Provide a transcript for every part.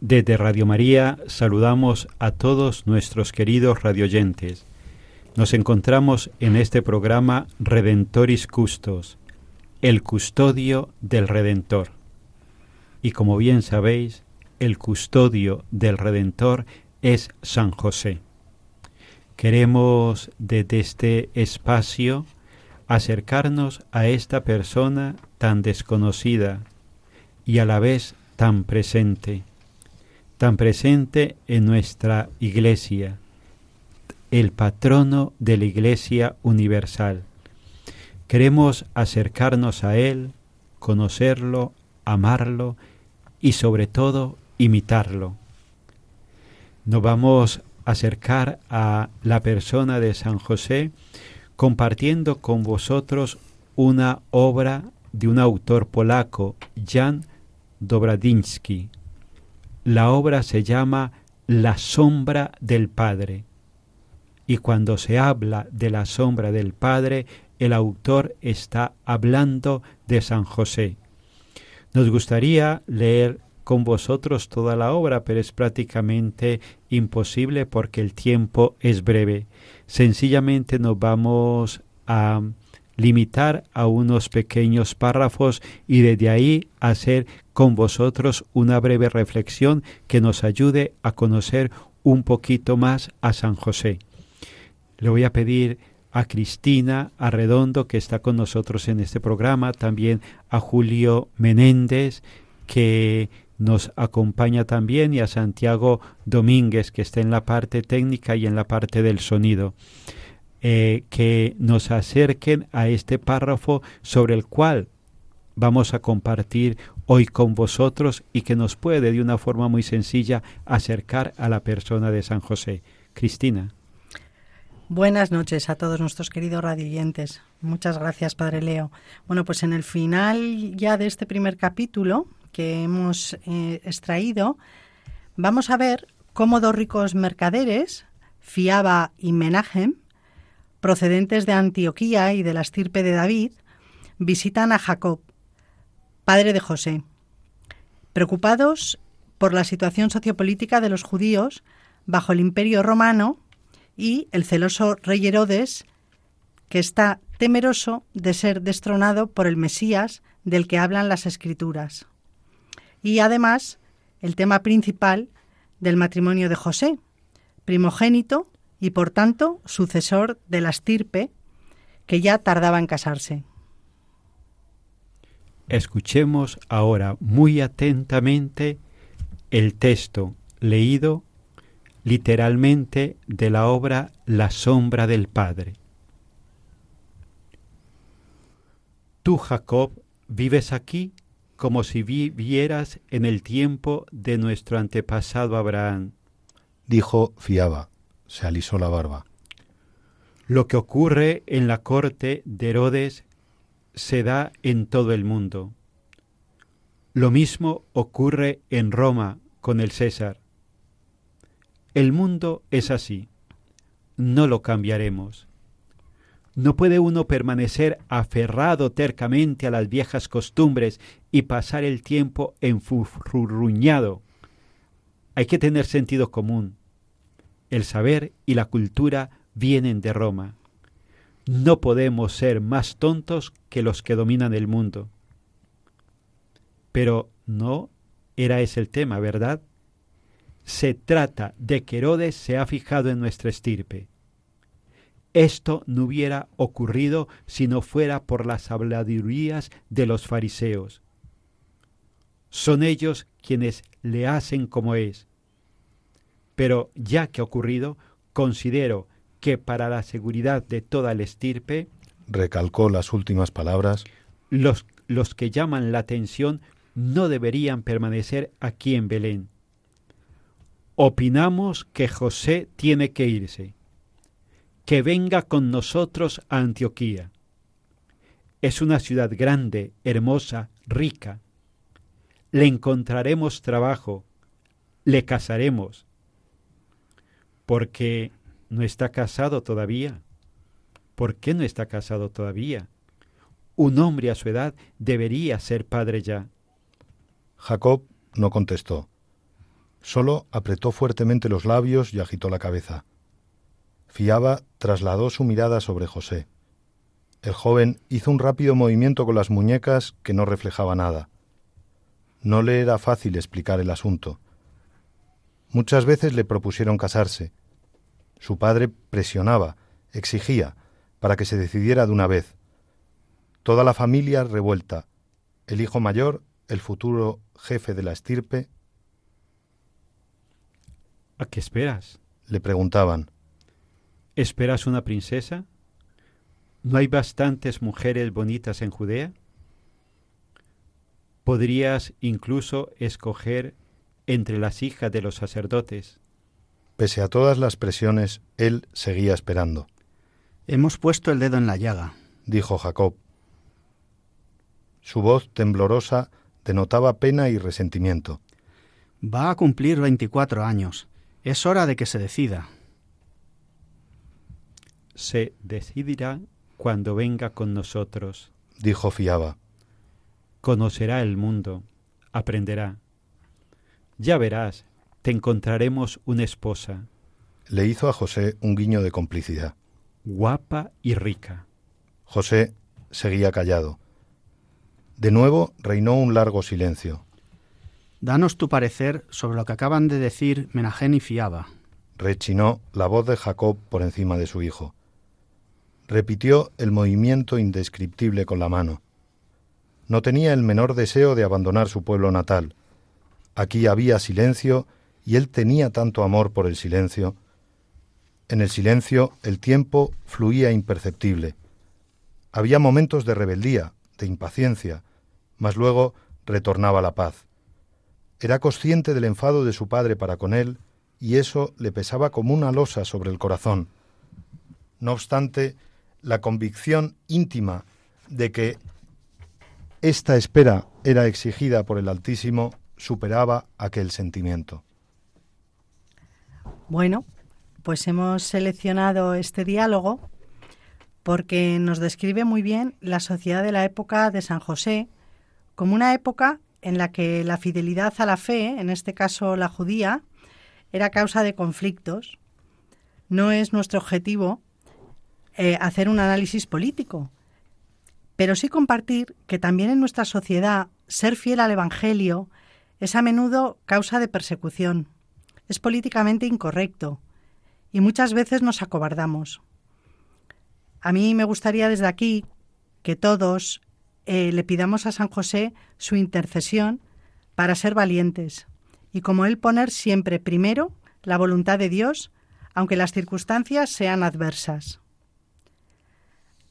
Desde Radio María saludamos a todos nuestros queridos radioyentes. Nos encontramos en este programa Redentoris Custos, el custodio del Redentor. Y como bien sabéis, el custodio del Redentor es San José. Queremos desde este espacio acercarnos a esta persona tan desconocida y a la vez tan presente, tan presente en nuestra iglesia, el patrono de la iglesia universal. Queremos acercarnos a Él, conocerlo, amarlo y sobre todo imitarlo. Nos vamos a acercar a la persona de San José compartiendo con vosotros una obra de un autor polaco, Jan Dobradinsky. La obra se llama La sombra del Padre. Y cuando se habla de la sombra del Padre, el autor está hablando de San José. Nos gustaría leer con vosotros toda la obra, pero es prácticamente imposible porque el tiempo es breve. Sencillamente nos vamos a limitar a unos pequeños párrafos y desde ahí hacer con vosotros una breve reflexión que nos ayude a conocer un poquito más a San José. Le voy a pedir a Cristina Arredondo, que está con nosotros en este programa, también a Julio Menéndez, que nos acompaña también, y a Santiago Domínguez, que está en la parte técnica y en la parte del sonido, eh, que nos acerquen a este párrafo sobre el cual vamos a compartir hoy con vosotros y que nos puede de una forma muy sencilla acercar a la persona de San José. Cristina. Buenas noches a todos nuestros queridos radioyentes. Muchas gracias, Padre Leo. Bueno, pues en el final ya de este primer capítulo que hemos eh, extraído, vamos a ver cómo dos ricos mercaderes, Fiaba y Menahem, procedentes de Antioquía y de la estirpe de David, visitan a Jacob, padre de José. Preocupados por la situación sociopolítica de los judíos bajo el imperio romano, y el celoso rey Herodes, que está temeroso de ser destronado por el Mesías del que hablan las Escrituras. Y además, el tema principal del matrimonio de José, primogénito y por tanto sucesor de la estirpe, que ya tardaba en casarse. Escuchemos ahora muy atentamente el texto leído literalmente de la obra La sombra del Padre. Tú, Jacob, vives aquí como si vivieras en el tiempo de nuestro antepasado Abraham. Dijo Fiaba, se alisó la barba. Lo que ocurre en la corte de Herodes se da en todo el mundo. Lo mismo ocurre en Roma con el César. El mundo es así. No lo cambiaremos. No puede uno permanecer aferrado tercamente a las viejas costumbres y pasar el tiempo enfurruñado. Hay que tener sentido común. El saber y la cultura vienen de Roma. No podemos ser más tontos que los que dominan el mundo. Pero no era ese el tema, ¿verdad? Se trata de que Herodes se ha fijado en nuestra estirpe. Esto no hubiera ocurrido si no fuera por las habladurías de los fariseos. Son ellos quienes le hacen como es. Pero ya que ha ocurrido, considero que para la seguridad de toda la estirpe, recalcó las últimas palabras, los, los que llaman la atención no deberían permanecer aquí en Belén. Opinamos que José tiene que irse, que venga con nosotros a Antioquía. Es una ciudad grande, hermosa, rica. Le encontraremos trabajo, le casaremos, porque no está casado todavía. ¿Por qué no está casado todavía? Un hombre a su edad debería ser padre ya. Jacob no contestó. Solo apretó fuertemente los labios y agitó la cabeza. Fiaba trasladó su mirada sobre José. El joven hizo un rápido movimiento con las muñecas que no reflejaba nada. No le era fácil explicar el asunto. Muchas veces le propusieron casarse, su padre presionaba, exigía, para que se decidiera de una vez. Toda la familia revuelta, el hijo mayor, el futuro jefe de la estirpe. ¿A qué esperas? le preguntaban. ¿Esperas una princesa? ¿No hay bastantes mujeres bonitas en Judea? Podrías incluso escoger entre las hijas de los sacerdotes. Pese a todas las presiones, él seguía esperando. Hemos puesto el dedo en la llaga, dijo Jacob. Su voz temblorosa denotaba pena y resentimiento. Va a cumplir veinticuatro años. Es hora de que se decida. Se decidirá cuando venga con nosotros, dijo Fiaba. Conocerá el mundo, aprenderá. Ya verás, te encontraremos una esposa. Le hizo a José un guiño de complicidad. Guapa y rica. José seguía callado. De nuevo reinó un largo silencio. Danos tu parecer sobre lo que acaban de decir Menajén y Fiaba. Rechinó la voz de Jacob por encima de su hijo. Repitió el movimiento indescriptible con la mano. No tenía el menor deseo de abandonar su pueblo natal. Aquí había silencio y él tenía tanto amor por el silencio. En el silencio el tiempo fluía imperceptible. Había momentos de rebeldía, de impaciencia, mas luego retornaba la paz. Era consciente del enfado de su padre para con él, y eso le pesaba como una losa sobre el corazón. No obstante, la convicción íntima de que esta espera era exigida por el Altísimo superaba aquel sentimiento. Bueno, pues hemos seleccionado este diálogo porque nos describe muy bien la sociedad de la época de San José como una época en la que la fidelidad a la fe, en este caso la judía, era causa de conflictos. No es nuestro objetivo eh, hacer un análisis político, pero sí compartir que también en nuestra sociedad ser fiel al Evangelio es a menudo causa de persecución es políticamente incorrecto y muchas veces nos acobardamos. A mí me gustaría desde aquí que todos eh, le pidamos a San José su intercesión para ser valientes y como él poner siempre primero la voluntad de Dios, aunque las circunstancias sean adversas.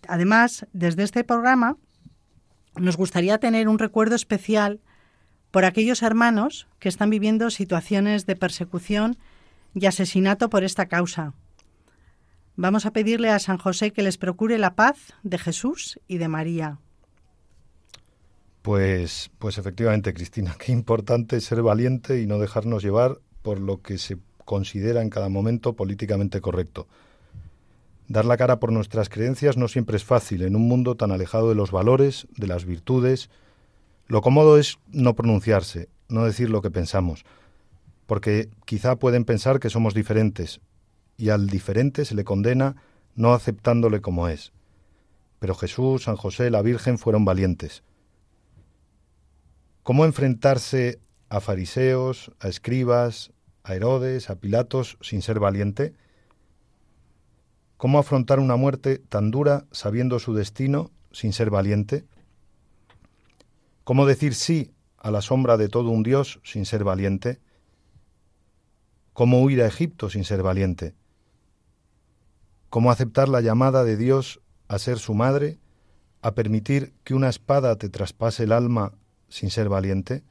Además, desde este programa nos gustaría tener un recuerdo especial por aquellos hermanos que están viviendo situaciones de persecución y asesinato por esta causa. Vamos a pedirle a San José que les procure la paz de Jesús y de María. Pues, pues efectivamente, Cristina, qué importante ser valiente y no dejarnos llevar por lo que se considera en cada momento políticamente correcto. Dar la cara por nuestras creencias no siempre es fácil en un mundo tan alejado de los valores, de las virtudes. Lo cómodo es no pronunciarse, no decir lo que pensamos, porque quizá pueden pensar que somos diferentes, y al diferente se le condena no aceptándole como es. Pero Jesús, San José, la Virgen fueron valientes. ¿Cómo enfrentarse a fariseos, a escribas, a Herodes, a Pilatos sin ser valiente? ¿Cómo afrontar una muerte tan dura sabiendo su destino sin ser valiente? ¿Cómo decir sí a la sombra de todo un Dios sin ser valiente? ¿Cómo huir a Egipto sin ser valiente? ¿Cómo aceptar la llamada de Dios a ser su madre, a permitir que una espada te traspase el alma sin ser valiente?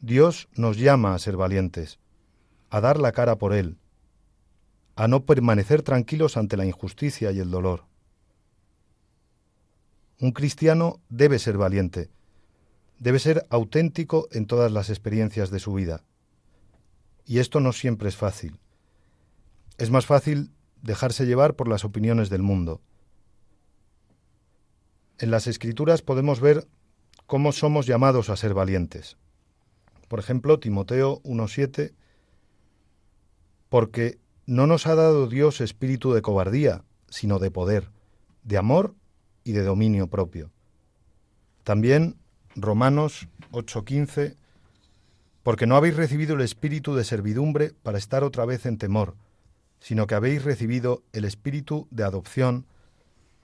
Dios nos llama a ser valientes, a dar la cara por Él, a no permanecer tranquilos ante la injusticia y el dolor. Un cristiano debe ser valiente, debe ser auténtico en todas las experiencias de su vida. Y esto no siempre es fácil. Es más fácil dejarse llevar por las opiniones del mundo. En las escrituras podemos ver cómo somos llamados a ser valientes. Por ejemplo, Timoteo 1.7, porque no nos ha dado Dios espíritu de cobardía, sino de poder, de amor y de dominio propio. También Romanos 8:15, porque no habéis recibido el espíritu de servidumbre para estar otra vez en temor, sino que habéis recibido el espíritu de adopción,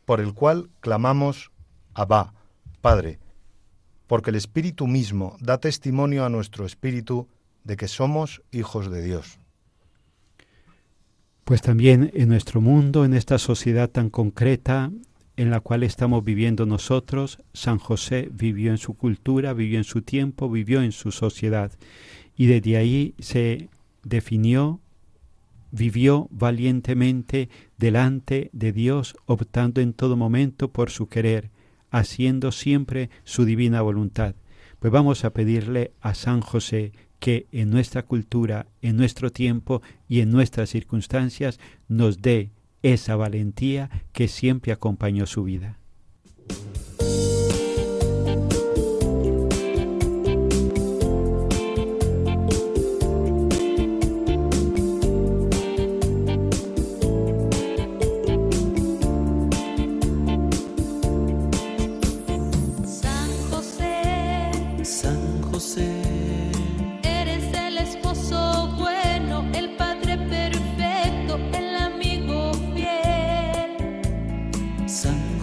por el cual clamamos Abba, Padre porque el Espíritu mismo da testimonio a nuestro espíritu de que somos hijos de Dios. Pues también en nuestro mundo, en esta sociedad tan concreta en la cual estamos viviendo nosotros, San José vivió en su cultura, vivió en su tiempo, vivió en su sociedad y desde ahí se definió, vivió valientemente delante de Dios, optando en todo momento por su querer, haciendo siempre su divina voluntad. Pues vamos a pedirle a San José que en nuestra cultura, en nuestro tiempo y en nuestras circunstancias nos dé esa valentía que siempre acompañó su vida.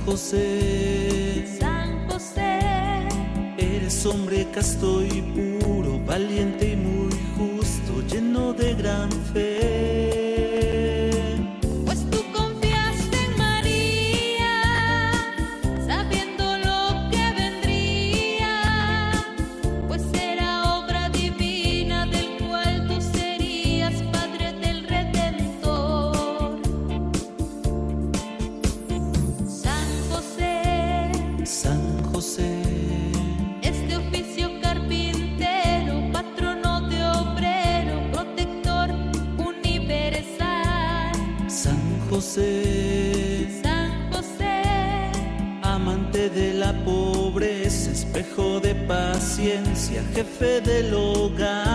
José. San José. Eres hombre casto y puro, valiente y muy justo, lleno de gran fe. Jefe del hogar.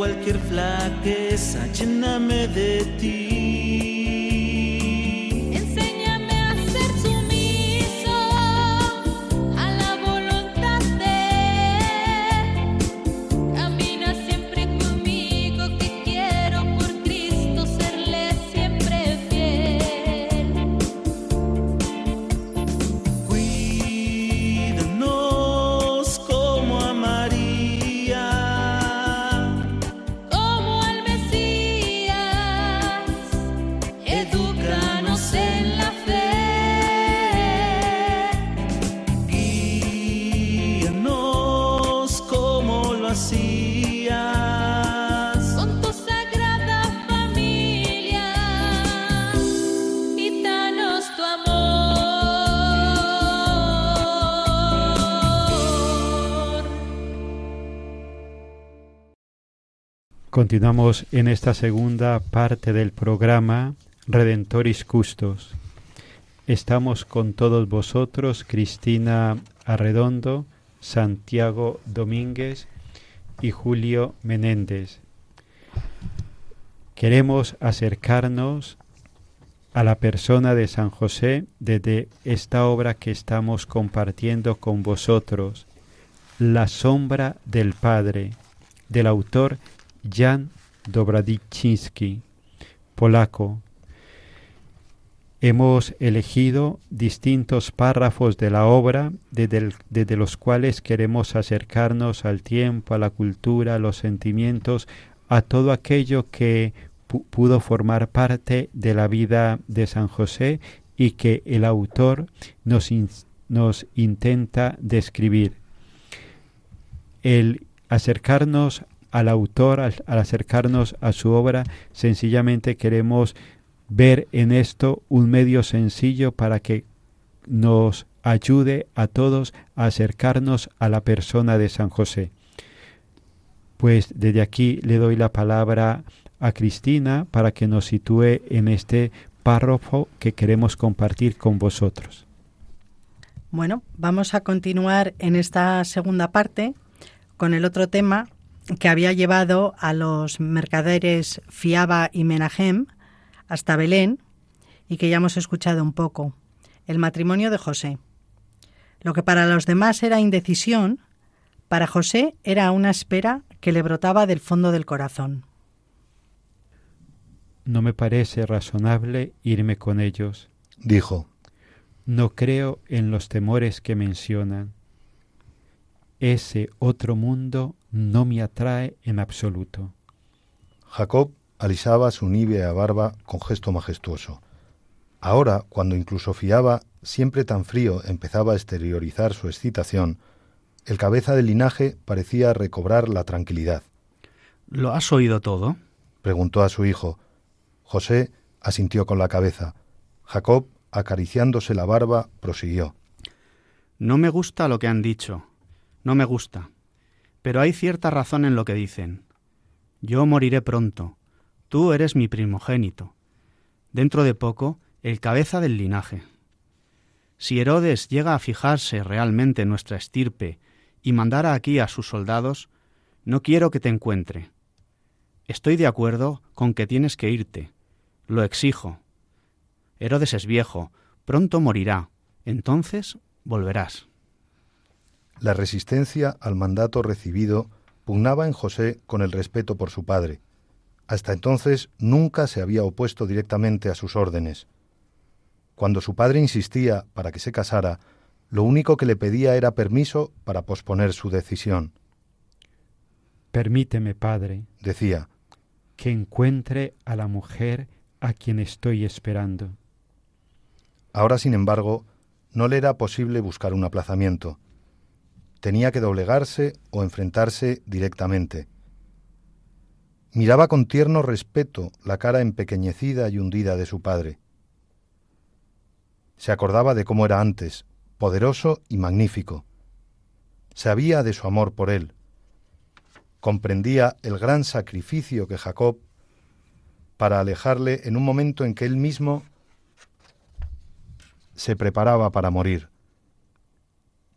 Cualquier flaqueza, lléname de ti. Continuamos en esta segunda parte del programa Redentoris Custos. Estamos con todos vosotros, Cristina Arredondo, Santiago Domínguez y Julio Menéndez. Queremos acercarnos a la persona de San José desde esta obra que estamos compartiendo con vosotros, La sombra del Padre, del autor Jan Dobradiczynski, polaco. Hemos elegido distintos párrafos de la obra desde, los cuales queremos acercarnos al tiempo, a la cultura, a los sentimientos, a todo aquello que pu- pudo formar parte de la vida de San José y que el autor nos, nos intenta describir. El acercarnos al autor, al, acercarnos a su obra, sencillamente queremos ver en esto un medio sencillo para que nos ayude a todos a acercarnos a la persona de San José. Pues desde aquí le doy la palabra a Cristina para que nos sitúe en este párrafo que queremos compartir con vosotros. Bueno, vamos a continuar en esta segunda parte con el otro tema que había llevado a los mercaderes Fiaba y Menahem hasta Belén y que ya hemos escuchado un poco, el matrimonio de José. Lo que para los demás era indecisión, para José era una espera que le brotaba del fondo del corazón. No me parece razonable irme con ellos. Dijo, No creo en los temores que mencionan. Ese otro mundo no me atrae en absoluto. Jacob alisaba su nívea barba con gesto majestuoso. Ahora, cuando incluso fiaba, siempre tan frío, empezaba a exteriorizar su excitación, el cabeza del linaje parecía recobrar la tranquilidad. ¿Lo has oído todo? Preguntó a su hijo. José asintió con la cabeza. Jacob, acariciándose la barba, prosiguió. No me gusta lo que han dicho. No me gusta. Pero hay cierta razón en lo que dicen. Yo moriré pronto. Tú eres mi primogénito. Dentro de poco, el cabeza del linaje. Si Herodes llega a fijarse realmente en nuestra estirpe y mandara aquí a sus soldados, no quiero que te encuentre. Estoy de acuerdo con que tienes que irte. Lo exijo. Herodes es viejo, pronto morirá. Entonces volverás. La resistencia al mandato recibido pugnaba en José con el respeto por su padre. Hasta entonces nunca se había opuesto directamente a sus órdenes. Cuando su padre insistía para que se casara, Lo único que le pedía era permiso para posponer su decisión. Permíteme, Padre, Decía, que encuentre a la mujer a quien estoy esperando. ahora sin embargo, no le era posible buscar un aplazamiento. Tenía que doblegarse o enfrentarse directamente. Miraba con tierno respeto la cara empequeñecida y hundida de su padre. Se acordaba de cómo era antes, poderoso y magnífico. Sabía de su amor por él. Comprendía el gran sacrificio que Jacob para alejarle en un momento en que él mismo se preparaba para morir.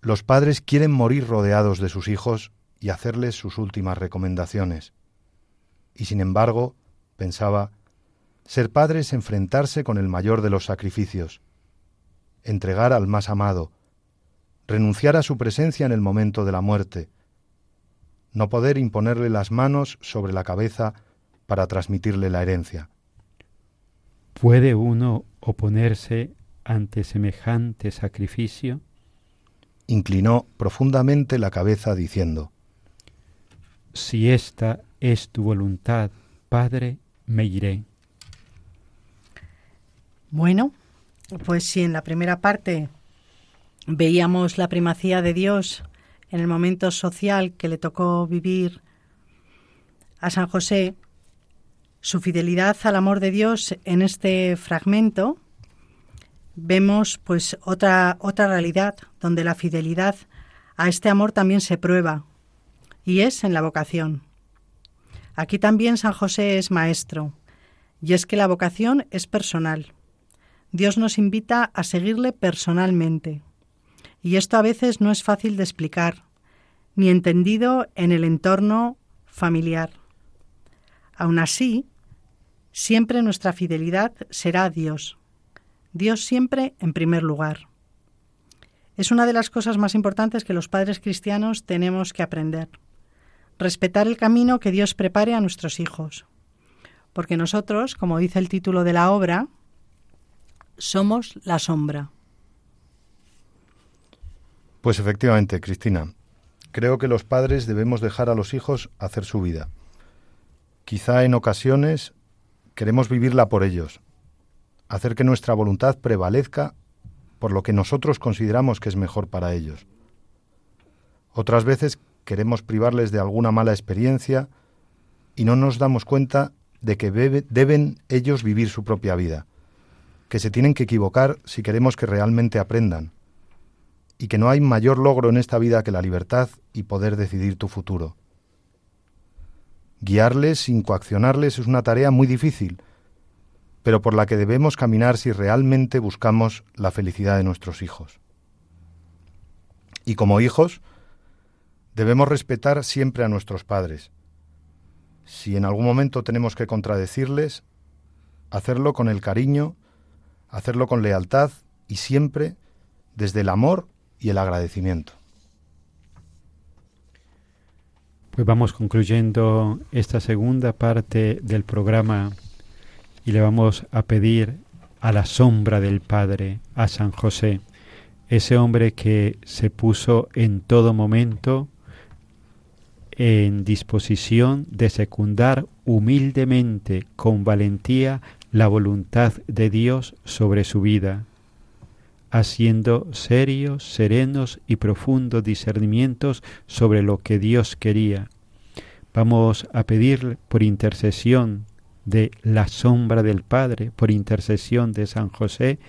Los padres quieren morir rodeados de sus hijos y hacerles sus últimas recomendaciones. Y sin embargo, pensaba, ser padre es enfrentarse con el mayor de los sacrificios, entregar al más amado, renunciar a su presencia en el momento de la muerte, no poder imponerle las manos sobre la cabeza para transmitirle la herencia. ¿Puede uno oponerse ante semejante sacrificio? Inclinó profundamente la cabeza diciendo, Si esta es tu voluntad, Padre, me iré. Bueno, pues si en la primera parte veíamos la primacía de Dios en el momento social que le tocó vivir a San José, su fidelidad al amor de Dios en este fragmento, vemos pues otra otra realidad donde la fidelidad a este amor también se prueba y es en la vocación. Aquí también San José es maestro, y es que la vocación es personal. Dios nos invita a seguirle personalmente. Y esto a veces no es fácil de explicar, ni entendido en el entorno familiar. Aun así, siempre nuestra fidelidad será a Dios. Dios siempre en primer lugar. Es una de las cosas más importantes que los padres cristianos tenemos que aprender. Respetar el camino que Dios prepare a nuestros hijos. Porque nosotros, como dice el título de la obra, somos la sombra. Pues efectivamente, Cristina, creo que los padres debemos dejar a los hijos hacer su vida. Quizá en ocasiones queremos vivirla por ellos, hacer que nuestra voluntad prevalezca por lo que nosotros consideramos que es mejor para ellos. Otras veces queremos privarles de alguna mala experiencia y no nos damos cuenta de que deben ellos vivir su propia vida, que se tienen que equivocar si queremos que realmente aprendan, y que no hay mayor logro en esta vida que la libertad y poder decidir tu futuro. Guiarles sin coaccionarles es una tarea muy difícil, pero por la que debemos caminar si realmente buscamos la felicidad de nuestros hijos. Y como hijos, debemos respetar siempre a nuestros padres. Si en algún momento tenemos que contradecirles, hacerlo con el cariño, hacerlo con lealtad y siempre desde el amor y el agradecimiento. Pues vamos concluyendo esta segunda parte del programa y le vamos a pedir a la sombra del Padre, a San José, ese hombre que se puso en todo momento en disposición de secundar humildemente, con valentía, la voluntad de Dios sobre su vida, haciendo serios, serenos y profundos discernimientos sobre lo que Dios quería. Vamos a pedir por intercesión de la sombra del Padre, por intercesión de San José,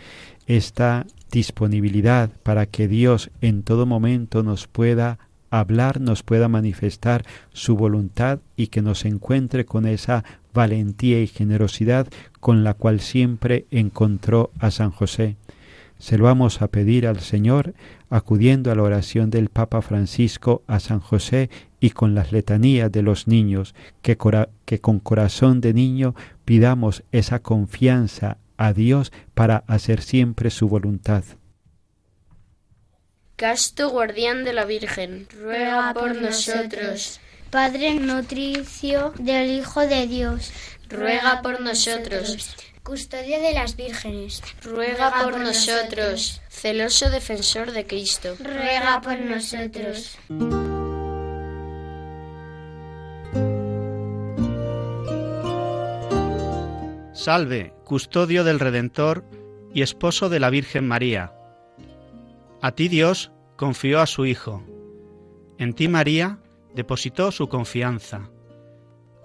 esta disponibilidad para que Dios en todo momento nos pueda hablar, nos pueda manifestar su voluntad y que nos encuentre con esa valentía y generosidad con la cual siempre encontró a San José. Se lo vamos a pedir al Señor acudiendo a la oración del Papa Francisco a San José y con las letanías de los niños, que, cora- que con corazón de niño pidamos esa confianza a Dios para hacer siempre su voluntad. Casto guardián de la Virgen, ruega por nosotros. Padre nutricio del Hijo de Dios, Ruega por nosotros. Custodio de las vírgenes, ruega por nosotros. Celoso defensor de Cristo, ruega por nosotros. Salve, custodio del Redentor y esposo de la Virgen María. A ti Dios confió a su Hijo. En ti María depositó su confianza.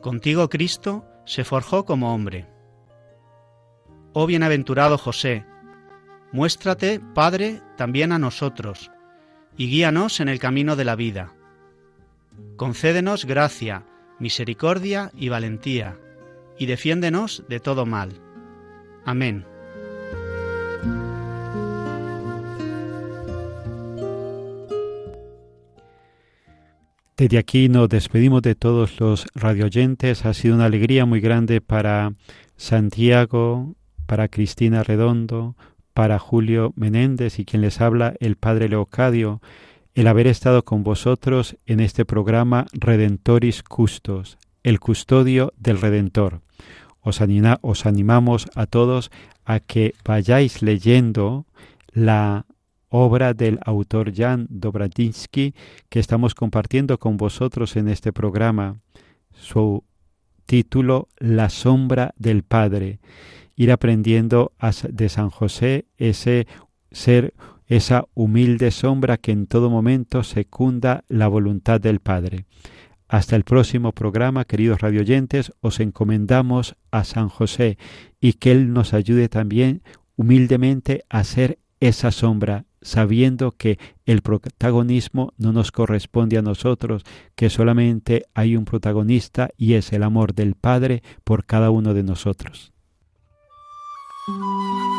Contigo Cristo se forjó como hombre. Oh bienaventurado José, muéstrate, Padre, también a nosotros, y guíanos en el camino de la vida. Concédenos gracia, misericordia y valentía y defiéndenos de todo mal. Amén. Desde aquí nos despedimos de todos los radioyentes. Ha sido una alegría muy grande para Santiago, para Cristina Redondo, para Julio Menéndez y quien les habla, el Padre Leocadio, el haber estado con vosotros en este programa Redentoris Custos, el custodio del Redentor. Os, os animamos a todos a que vayáis leyendo la obra del autor Jan Dobradinsky que estamos compartiendo con vosotros en este programa. Su título La sombra del Padre. Ir aprendiendo de San José ese ser, esa humilde sombra que en todo momento secunda la voluntad del Padre. Hasta el próximo programa, queridos radioyentes, os encomendamos a San José y que Él nos ayude también humildemente a ser esa sombra, sabiendo que el protagonismo no nos corresponde a nosotros, que solamente hay un protagonista y es el amor del Padre por cada uno de nosotros. thank you